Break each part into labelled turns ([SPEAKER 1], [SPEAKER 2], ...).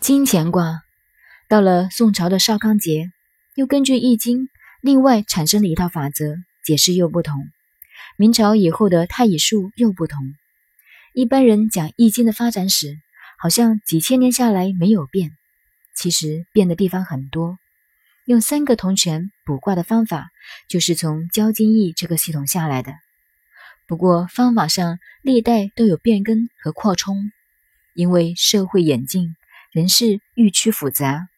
[SPEAKER 1] 金钱卦到了宋朝的邵康节，又根据《易经》另外产生了一套法则，解释又不同。明朝以后的太乙术又不同。一般人讲《易经》的发展史，好像几千年下来没有变，其实变的地方很多。用三个铜钱卜卦的方法，就是从交金易这个系统下来的。不过方法上历代都有变更和扩充，因为社会演进。人事愈趋复杂，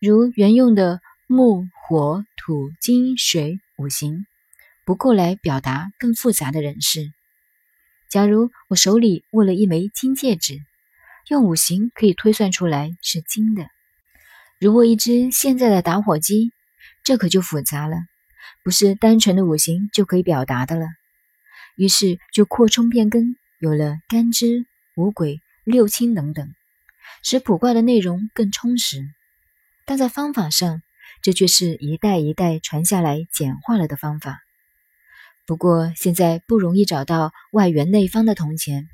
[SPEAKER 1] 如原用的木、火、土、金、水五行不够来表达更复杂的人事。假如我手里握了一枚金戒指，用五行可以推算出来是金的；如果一只现在的打火机，这可就复杂了，不是单纯的五行就可以表达的了。于是就扩充变更，有了干支、五鬼、六亲等等。使卜卦的内容更充实，但在方法上，这却是一代一代传下来简化了的方法。不过现在不容易找到外圆内方的铜钱，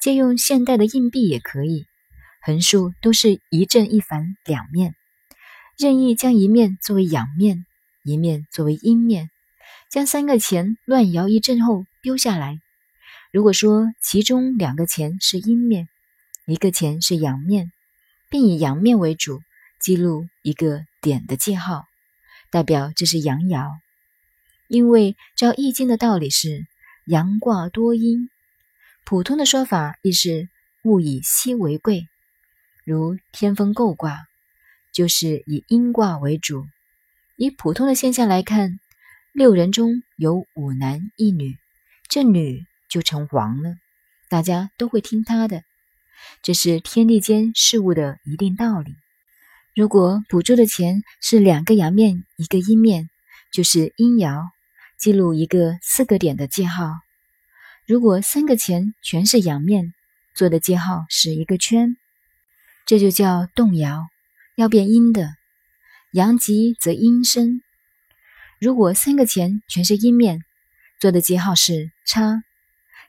[SPEAKER 1] 借用现代的硬币也可以，横竖都是一正一反两面，任意将一面作为阳面，一面作为阴面，将三个钱乱摇一阵后丢下来。如果说其中两个钱是阴面，一个钱是阳面，并以阳面为主，记录一个点的记号，代表这是阳爻。因为照易经的道理是阳卦多阴，普通的说法亦是物以稀为贵。如天风姤卦就是以阴卦为主。以普通的现象来看，六人中有五男一女，这女就成王了，大家都会听她的。这是天地间事物的一定道理。如果补助的钱是两个阳面一个阴面，就是阴爻，记录一个四个点的记号；如果三个钱全是阳面，做的记号是一个圈，这就叫动爻，要变阴的。阳极则阴生。如果三个钱全是阴面，做的记号是叉，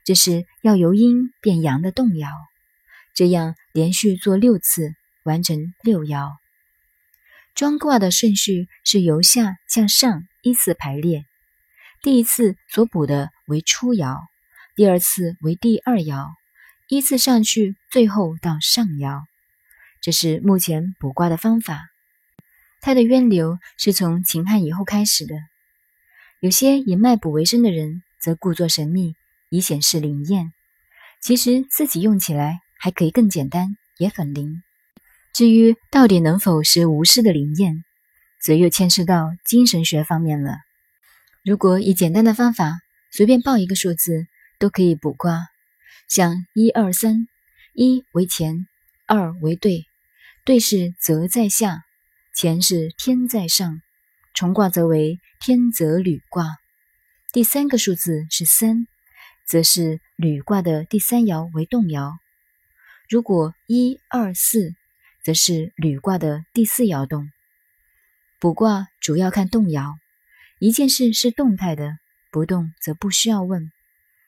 [SPEAKER 1] 这是要由阴变阳的动摇。这样连续做六次，完成六爻。装卦的顺序是由下向上依次排列。第一次所补的为初爻，第二次为第二爻，依次上去，最后到上爻。这是目前卜卦的方法。它的渊流是从秦汉以后开始的。有些以卖卜为生的人，则故作神秘，以显示灵验。其实自己用起来。还可以更简单，也很灵。至于到底能否是无师的灵验，则又牵涉到精神学方面了。如果以简单的方法，随便报一个数字都可以卜卦，像一二三，一为乾，二为兑，兑是泽在下，乾是天在上，重卦则为天泽履卦。第三个数字是三，则是履卦的第三爻为动爻。如果一二四，则是履卦的第四爻动。卜卦主要看动摇，一件事是动态的，不动则不需要问，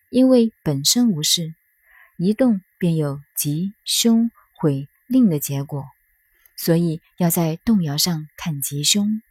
[SPEAKER 1] 因为本身无事，一动便有吉凶毁令的结果，所以要在动摇上看吉凶。